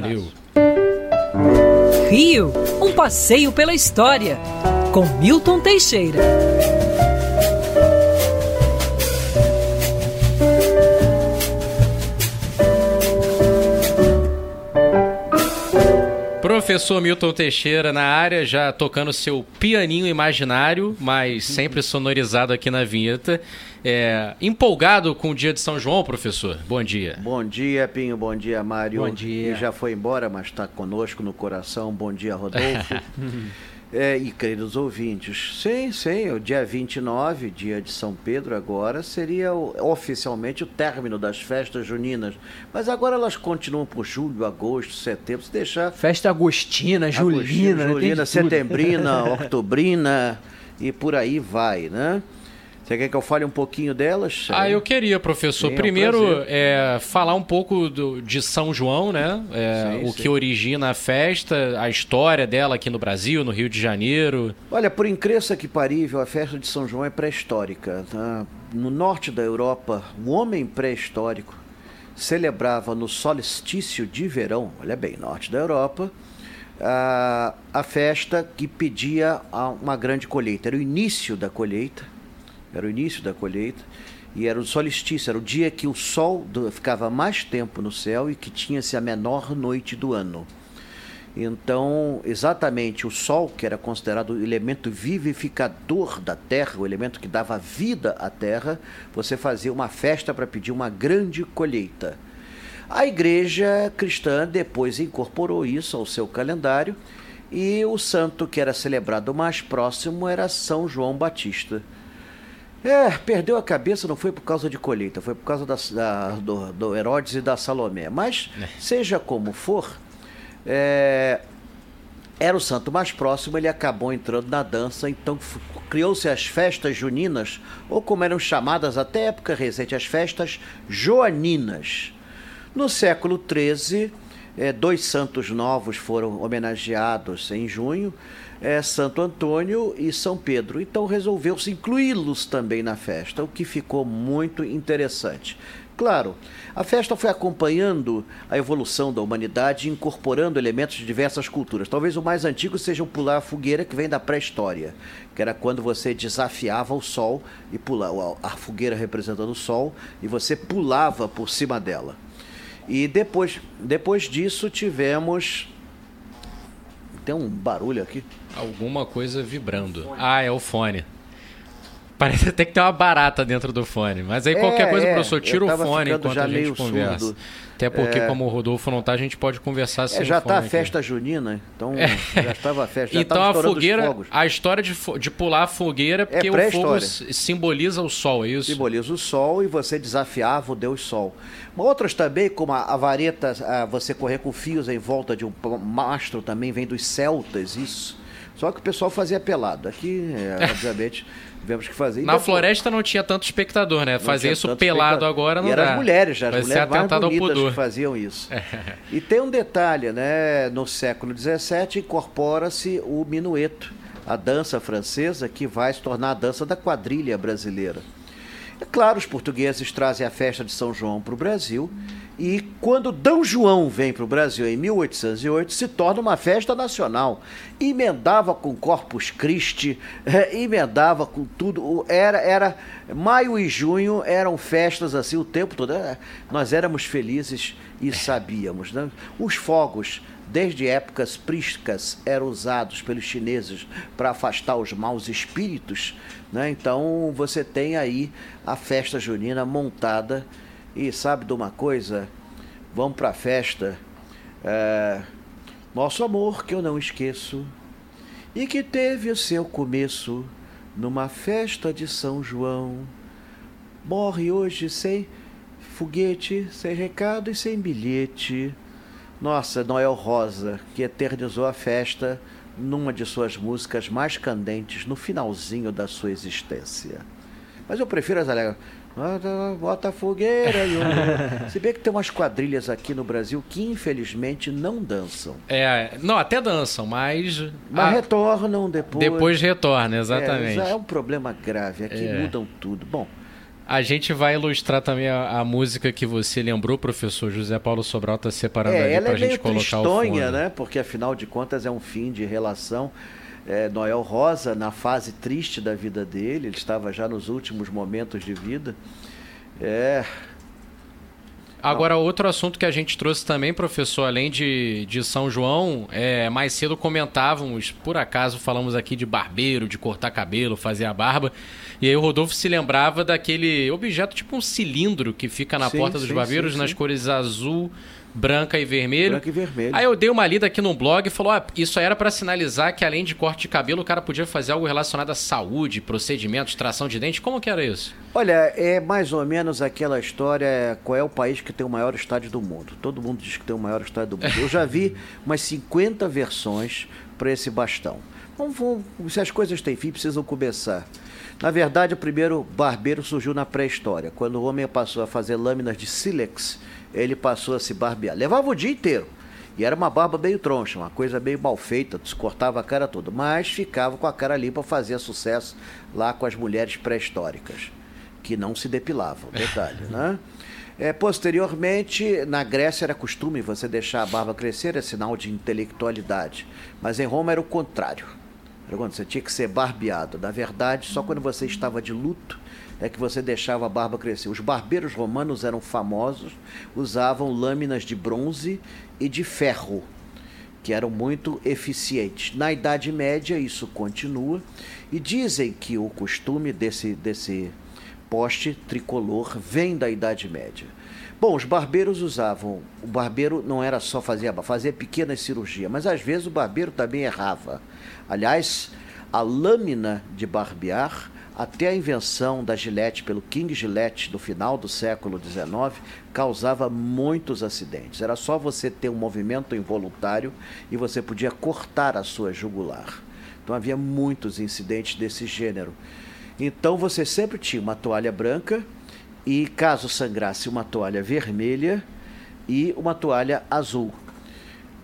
Valeu. Rio, um passeio pela história, com Milton Teixeira. Professor Milton Teixeira na área, já tocando seu pianinho imaginário, mas sempre sonorizado aqui na vinheta. É, empolgado com o dia de São João, professor? Bom dia. Bom dia, Pinho. Bom dia, Mário. Bom dia. E já foi embora, mas está conosco no coração. Bom dia, Rodolfo. É, e queridos ouvintes, sim, sim, o dia 29, dia de São Pedro, agora seria o, oficialmente o término das festas juninas. Mas agora elas continuam por julho, agosto, setembro. Se deixar. Festa agostina, julina, Agostinho, julina, setembrina, octobrina e por aí vai, né? Você quer que eu fale um pouquinho delas? Ah, eu queria, professor. Sim, é um Primeiro, é, falar um pouco do- de São João, né? É, Sim, o sim. que origina a festa, a história dela aqui no Brasil, no Rio de Janeiro. Olha, por incrível que parível, a festa de São João é pré-histórica. tá? No norte da Europa, o homem pré-histórico celebrava no solstício de verão, olha bem, norte da Europa, a, a festa que pedia uma grande colheita. Era o início da colheita, era o início da colheita, e era o solstício, era o dia que o sol ficava mais tempo no céu e que tinha-se a menor noite do ano. Então, exatamente o Sol, que era considerado o elemento vivificador da Terra, o elemento que dava vida à Terra, você fazia uma festa para pedir uma grande colheita. A igreja cristã depois incorporou isso ao seu calendário e o santo que era celebrado mais próximo era São João Batista. É, perdeu a cabeça não foi por causa de colheita, foi por causa da, da- do, do Herodes e da Salomé. Mas, seja como for, é, era o santo mais próximo, ele acabou entrando na dança, então criou-se as festas juninas, ou como eram chamadas até época recente, as festas joaninas. No século XIII, eh, dois santos novos foram homenageados em junho, eh, Santo Antônio e São Pedro. Então resolveu-se incluí-los também na festa, o que ficou muito interessante. Claro, a festa foi acompanhando a evolução da humanidade, incorporando elementos de diversas culturas. Talvez o mais antigo seja o pular a fogueira, que vem da pré-história, que era quando você desafiava o sol e pulava a fogueira representando o sol e você pulava por cima dela. E depois, depois disso tivemos. Tem um barulho aqui. Alguma coisa vibrando. Ah, é o fone. Parece até que tem uma barata dentro do fone. Mas aí qualquer É, coisa, é, professor, tira o fone enquanto já a gente conversa. surdo. Até porque, É. como o Rodolfo não tá, a gente pode conversar sem É, já o fone está a aqui. festa junina, então já estava a festa. Já Então a fogueira, a história de, de pular a fogueira é porque o fogo simboliza o sol, é isso? Simboliza o sol e você desafiava o Deus Sol. Outras também, como a, a vareta, a, você correr com fios em volta de um mastro, também vem dos celtas, isso. Só que o pessoal fazia pelado. Aqui, é, obviamente, tivemos que fazer. E Na depois- floresta não tinha tanto espectador, né? Fazer isso pelado espectador. agora não e eram dá. as mulheres, já, as Vai mulheres mais bonitas que faziam isso. e tem um detalhe, né? No século XVII incorpora-se o minueto, a dança francesa que vai se tornar a dança da quadrilha brasileira. É claro, os portugueses trazem a festa de São João para o Brasil e quando D. João vem para o Brasil em 1808 se torna uma festa nacional. Emendava com Corpus Christi, eh, emendava com tudo. Era, era maio e junho eram festas assim o tempo todo. Eh, Nós éramos felizes e sabíamos. Né? Os fogos desde épocas prísticas eram usados pelos chineses para afastar os maus espíritos, né? Então você tem aí a festa junina montada e sabe de uma coisa? Vamos para a festa. É, nosso amor que eu não esqueço e que teve o seu começo numa festa de São João. Morre hoje sem foguete, sem recado e sem bilhete. Nossa, Noel Rosa, que eternizou a festa numa de suas músicas mais candentes no finalzinho da sua existência. Mas eu prefiro as alegres. Bota- a fogueira. e o- Se bem que tem umas quadrilhas aqui no Brasil que infelizmente não dançam. É, não, até dançam, mas. Mas ah, retornam depois. depois retorna, É, exatamente. já é um problema grave. Aqui É. mudam tudo. Bom, A gente vai ilustrar também a, a, música que você lembrou, professor José Paulo Sobral está separando é, ali ela pra é gente colocar o fundo. né? Porque afinal de contas é um fim de relação. É, Noel Rosa, na fase triste da vida dele, ele estava já nos últimos momentos de vida. É, Agora, outro assunto que a gente trouxe também, professor, além de, de São João, é, mais cedo comentávamos, por acaso falamos aqui de barbeiro, de cortar cabelo, fazer a barba, e aí o Rodolfo se lembrava daquele objeto, tipo um cilindro que fica na Sim, porta dos sim, barbeiros, sim, nas cores azul, branca e vermelho. branco e vermelho. Aí eu dei uma lida aqui no blog e falou: ah, isso era para sinalizar que além de corte de cabelo, o cara podia fazer algo relacionado à saúde, procedimentos, tração de dente. Como que era isso? Olha, é mais ou menos aquela história, qual é o país que tem o maior estádio do mundo? Todo mundo diz que tem o maior estádio do mundo. Eu já vi umas 50 versões para esse bastão. Vamos, vamos, se as coisas têm fim, precisam começar. Na verdade, o primeiro barbeiro surgiu na pré-história, quando o homem passou a fazer lâminas de sílex, ele passou a se barbear. Levava o dia inteiro. E era uma barba meio troncha, uma coisa meio mal feita, se cortava a cara toda, mas ficava com a cara limpa, fazia sucesso lá com as mulheres pré-históricas que não se depilavam, detalhe, né? É, posteriormente, na Grécia era costume você deixar a barba crescer, é sinal de intelectualidade. Mas em Roma era o contrário. Quando você tinha que ser barbeado. Na verdade, só quando você estava de luto é que você deixava a barba crescer. Os barbeiros romanos eram famosos, usavam lâminas de bronze e de ferro, que eram muito eficientes. Na Idade Média, isso continua, e dizem que o costume desse, desse poste tricolor vem da Idade Média. Bom, os barbeiros usavam. O barbeiro não era só fazer, fazia pequenas cirurgias, mas às vezes o barbeiro também errava. Aliás, a lâmina de barbear, até a invenção da Gillette pelo King Gillette do final do século XIX, causava muitos acidentes. Era só você ter um movimento involuntário e você podia cortar a sua jugular. Então havia muitos incidentes desse gênero. Então você sempre tinha uma toalha branca e, caso sangrasse, uma toalha vermelha e uma toalha azul.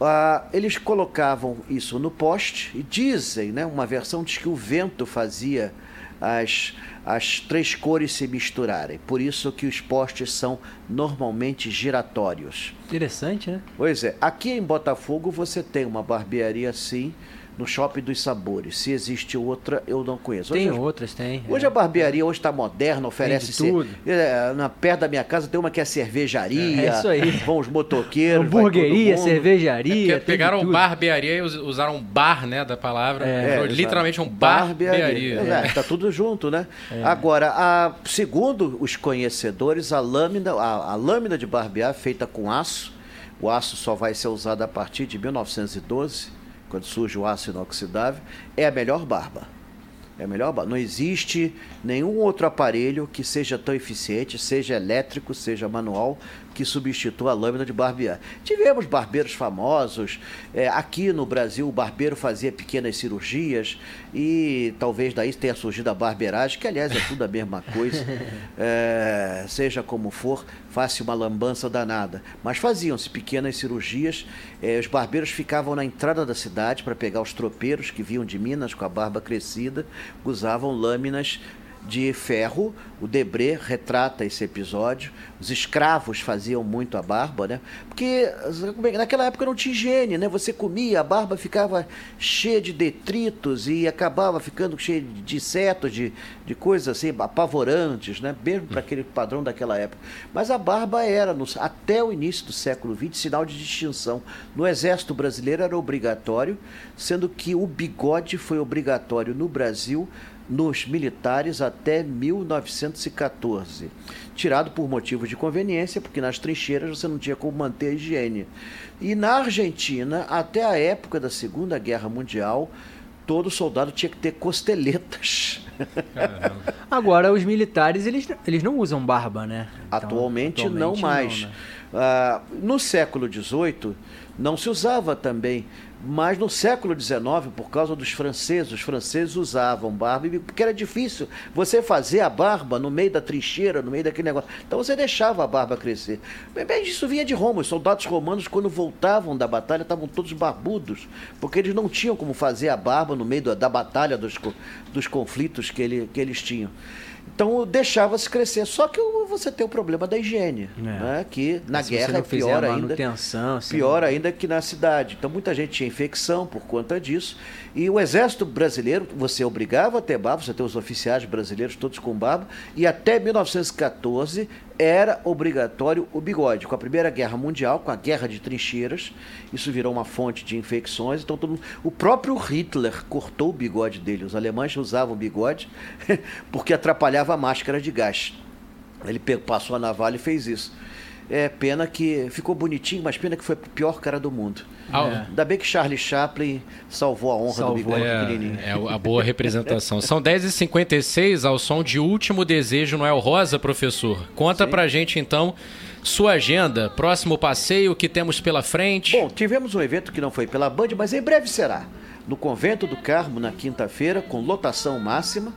Ah, eles colocavam isso no poste e dizem, né, uma versão diz que o vento fazia as, as três cores se misturarem. Por isso que os postes são normalmente giratórios. Interessante, né? Pois é, aqui em Botafogo você tem uma barbearia assim, no Shopping dos Sabores. Se existe outra, eu não conheço. Tem hoje, outras, tem. Hoje é. a barbearia hoje está moderna, oferece de tudo. É, na perto da minha casa tem uma que é cervejaria. É isso aí. Vão os motoqueiros. vai Hamburgueria, cervejaria. Tem pegaram de tudo. barbearia e us- usaram bar, né, da palavra. É, Virou literalmente um barbearia. É, tá tudo junto, né? Agora, a- segundo os conhecedores, a lâmina, a, a lâmina de barbear feita com aço, o aço só vai ser usado a partir de 1912, quando surge o aço inoxidável, é a melhor barba. É a melhor barba. Não existe nenhum outro aparelho que seja tão eficiente, seja elétrico, seja manual, que substitua a lâmina de barbear. Tivemos barbeiros famosos. é, aqui no Brasil, o barbeiro fazia pequenas cirurgias e talvez daí tenha surgido a barbeiragem, que aliás é tudo a mesma coisa. É, seja como for, faça uma lambança danada. Mas faziam-se pequenas cirurgias. é, os barbeiros ficavam na entrada da cidade para pegar os tropeiros que vinham de Minas com a barba crescida, usavam lâminas de ferro. O Debré retrata esse episódio. Os escravos faziam muito a barba, né? Porque naquela época não tinha higiene, né? Você comia, a barba ficava cheia de detritos e acabava ficando cheia de insetos, de, de coisas assim, apavorantes, né? Mesmo para aquele padrão daquela época. Mas a barba era, no- até o início do século XX, sinal de distinção. No exército brasileiro era obrigatório, sendo que o bigode foi obrigatório no Brasil nos militares até 1914. Tirado por motivos de conveniência, porque nas trincheiras você não tinha como manter a higiene. E na Argentina, até a época da Segunda Guerra Mundial, todo soldado tinha que ter costeletas. Agora, os militares, eles, eles não usam barba, né? Então, atualmente, não atualmente mais. né? Ah, no século XVIII não se usava também, mas no século XIX, por causa dos franceses, os franceses usavam barba, porque era difícil você fazer a barba no meio da trincheira, no meio daquele negócio. Então você deixava a barba crescer. Bem, bem, isso vinha de Roma. Os soldados romanos, quando voltavam da batalha, estavam todos barbudos, porque eles não tinham como fazer a barba no meio da, da batalha, dos, dos conflitos que, ele, que eles tinham. Então deixava-se crescer. Só que você tem o problema da higiene, É. né? que na guerra é pior ainda. manutenção, assim, Pior ainda que na cidade. Então muita gente tinha infecção por conta disso. E o exército brasileiro, você obrigava a ter barba, você tem os oficiais brasileiros todos com barba, e até 1914 era obrigatório o bigode. Com a Primeira Guerra Mundial, com a Guerra de Trincheiras, isso virou uma fonte de infecções. Então mundo- o próprio Hitler cortou o bigode dele. Os alemães usavam bigode porque atrapalhava a máscara de gás. Ele passou a navalha e fez isso. É pena que ficou bonitinho, mas pena que foi o pior cara do mundo. Ah, Ainda bem que Charlie Chaplin salvou a honra Salvou. do bigode É, pequenininho. é a boa representação. São 10h56 ao som de Último Desejo Noel Rosa, professor. Conta pra gente então sua agenda, próximo passeio que temos pela frente. Bom, tivemos um evento que não foi pela Band, mas em breve será. No Convento do Carmo, na quinta-feira, com lotação máxima.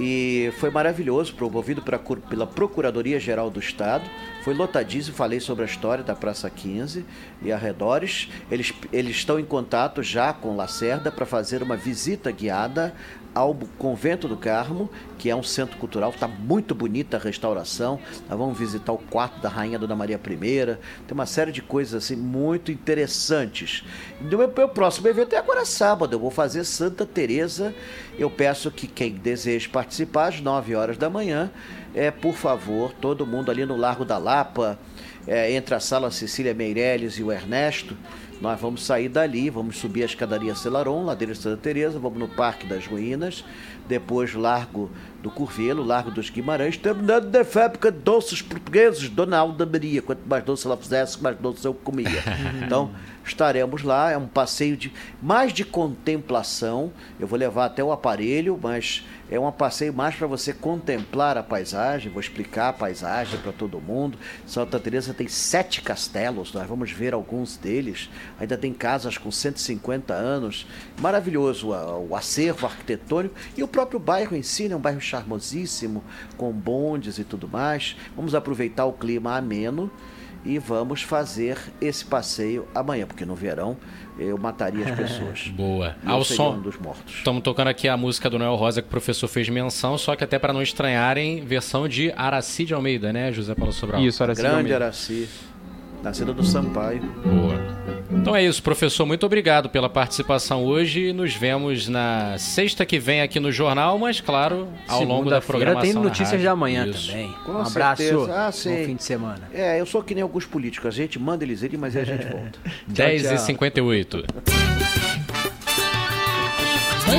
E foi maravilhoso, promovido pela, cur- pela Procuradoria-Geral do Estado. Foi lotadíssimo, falei sobre a história da Praça 15 e arredores. Eles, eles estão em contato já com Lacerda para fazer uma visita guiada ao Convento do Carmo, que é um centro cultural, está muito bonita a restauração. Nós vamos visitar o quarto da Rainha Dona Maria I. Tem uma série de coisas assim muito interessantes. O meu, meu próximo evento é agora sábado. Eu vou fazer Santa Teresa. Eu peço que quem deseje participar às 9 horas da manhã, é por favor, todo mundo ali no Largo da Lapa, é, entre a sala Cecília Meirelles e o Ernesto. Nós vamos sair dali, vamos subir a escadaria Celaron, ladeira de Santa Teresa, vamos no Parque das Ruínas, depois Largo do Curvelo, Largo dos Guimarães, terminando da fábrica de doces portugueses, Dona Alda Maria. Quanto mais doce ela fizesse, mais doce eu comia. Então, estaremos lá, é um passeio de mais de contemplação. Eu vou levar até o aparelho, mas é um passeio mais para você contemplar a paisagem, vou explicar a paisagem para todo mundo. Santa Teresa tem sete castelos, nós vamos ver alguns deles. Ainda tem casas com 150 anos. Maravilhoso o, o acervo arquitetônico e o próprio bairro em si, né? um bairro charmosíssimo, com bondes e tudo mais. Vamos aproveitar o clima ameno e vamos fazer esse passeio amanhã, porque no verão eu mataria as pessoas. Boa. E eu Ao som. um dos mortos. Estamos tocando aqui a música do Noel Rosa que o professor fez menção, só que até para não estranharem, versão de Aracide Almeida, né, José Paulo Sobral? Isso, assim. Grande Araci, nascida do Sampaio. Boa. Então é isso, professor. Muito obrigado pela participação hoje. Nos vemos na sexta que vem aqui no jornal, mas claro, ao longo da programação. tem notícias rádio. de amanhã Isso. também. Com um abraço. Ah, sim. Bom fim de semana. É, eu sou que nem alguns políticos. A gente manda eles irem, mas aí a gente volta. 10h58.